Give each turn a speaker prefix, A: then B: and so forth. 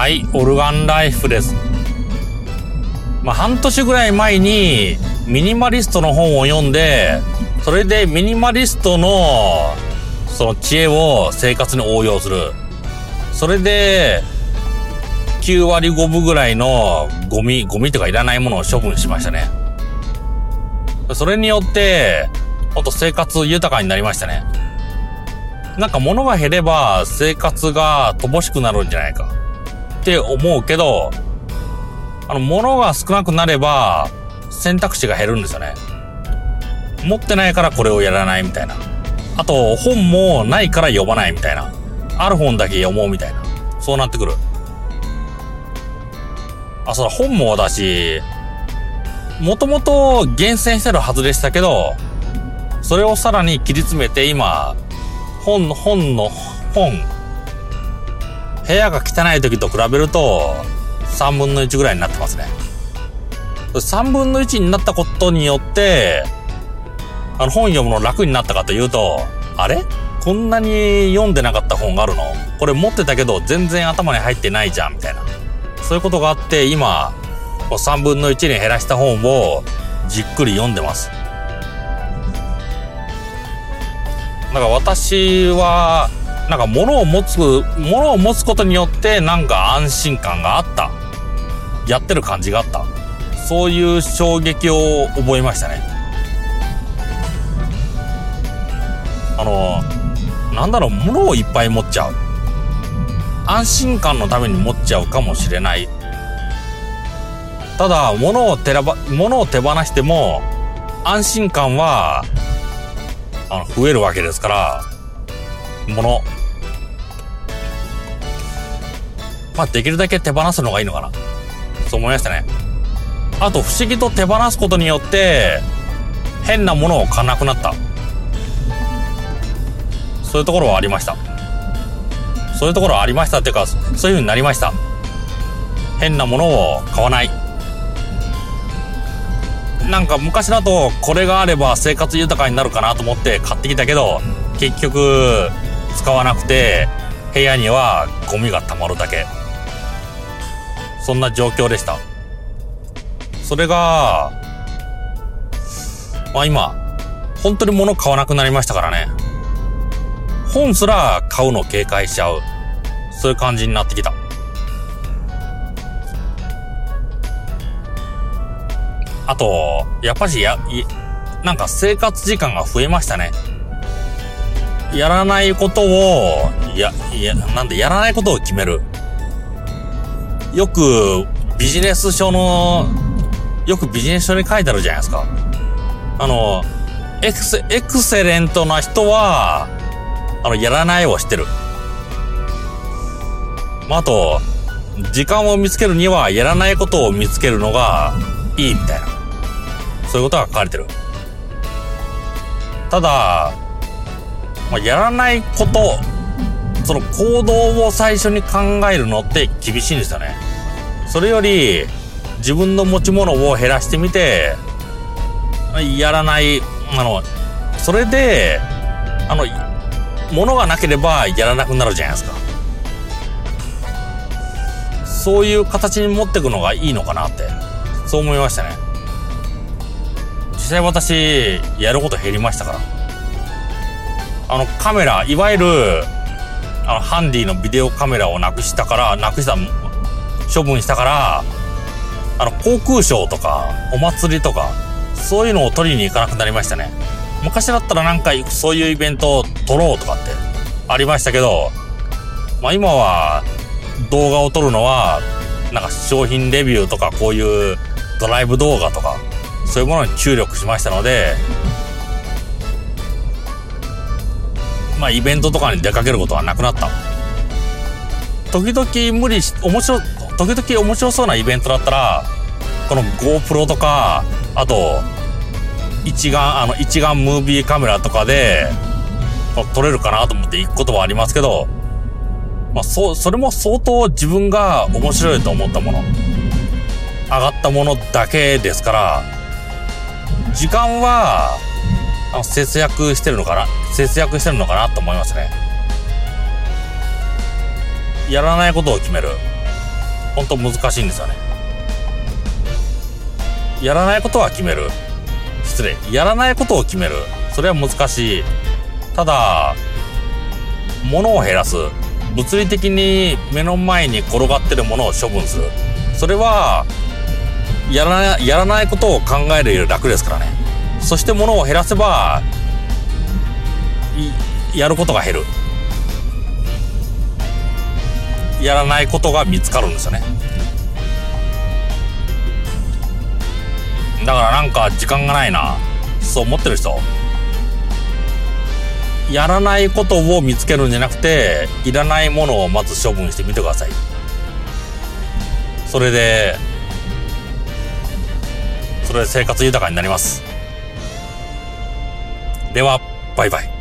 A: はい、オルガンライフです。まあ、半年ぐらい前に、ミニマリストの本を読んで、それでミニマリストの、その知恵を生活に応用する。それで、9割5分ぐらいのゴミ、ゴミとかいらないものを処分しましたね。それによって、ほんと生活豊かになりましたね。なんか物が減れば生活が乏しくなるんじゃないかって思うけど、あの物が少なくなれば選択肢が減るんですよね。持ってないからこれをやらないみたいな。あと本もないから読まないみたいな。ある本だけ読もうみたいな。そうなってくる。あ、そうだ、本も私、もともと厳選してるはずでしたけど、それをさらに切り詰めて今、本の、本の、本、部屋が汚い時と比べると、3分の1ぐらいになってますね。3分の1になったことによって、あの本読むの楽になったかというと、あれ？こんなに読んでなかった本があるの？これ持ってたけど全然頭に入ってないじゃん、みたいな。そういうことがあって、今、3分の1に減らした本をじっくり読んでます。だから私は、なんか物を持つ、物を持つことによってなんか安心感があった。やってる感じがあった。そういう衝撃を覚えましたね。あの、なんだろう、物をいっぱい持っちゃう。安心感のために持っちゃうかもしれない。ただ、物を手ば、物を手放しても、安心感は、あの、増えるわけですから、物。まあ、できるだけ手放すのがいいのかな。そう思いましたね。あと、不思議と手放すことによって、変なものを買わなくなった。そういうところはありました。そういうところはありましたっていうか、そういう風になりました。変なものを買わない。なんか昔だとこれがあれば生活豊かになるかなと思って買ってきたけど、結局使わなくて部屋にはゴミが溜まるだけ。そんな状況でした。それが、まあ今、本当に物買わなくなりましたからね。本すら買うのを警戒しちゃう。そういう感じになってきた。あと、やっぱしや、いなんか生活時間が増えましたね。やらないことを、や、いや、なんでやらないことを決める。よくビジネス書の、よくビジネス書に書いてあるじゃないですか。あの、エクセ、エクセレントな人は、あの、やらないをしてる。まあ、あと、時間を見つけるには、やらないことを見つけるのがいいみたいな。そういうことが書かれてる。ただ、まあ、やらないこと、その行動を最初に考えるのって厳しいんですよね。それより、自分の持ち物を減らしてみて、やらない、あの、それで、あの、物がなければやらなくなるじゃないですか。そういう形に持っていくのがいいのかなって、そう思いましたね。実際私、やること減りましたから。あの、カメラ、いわゆる、あの、ハンディのビデオカメラをなくしたから、なくした、処分したから、あの、航空ショーとか、お祭りとか、そういうのを撮りに行かなくなりましたね。昔だったらなんかそういうイベントを撮ろうとかってありましたけど、まあ今は動画を撮るのは、なんか商品レビューとかこういうドライブ動画とか、そういうものに注力しましたので、まあイベントとかに出かけることはなくなった。時々無理し、面白、時々面白そうなイベントだったら、この GoPro とか、あと、一眼、あの、一眼ムービーカメラとかで、撮れるかなと思って行くことはありますけど、まあ、そ、それも相当自分が面白いと思ったもの、上がったものだけですから、時間は、あ節約してるのかな？節約してるのかなと思いますね。やらないことを決める。本当難しいんですよね。やらないことは決める。失礼。やらないことを決める。それは難しい。ただ、物を減らす。物理的に目の前に転がってるものを処分する。それは、やら、やらないことを考えるより楽ですからね。そして物を減らせば、やることが減る。やらないことが見つかるんですよね。だからなんか時間がないな。そう思ってる人。やらないことを見つけるんじゃなくて、いらないものをまず処分してみてください。それで、それで生活豊かになります。では、バイバイ。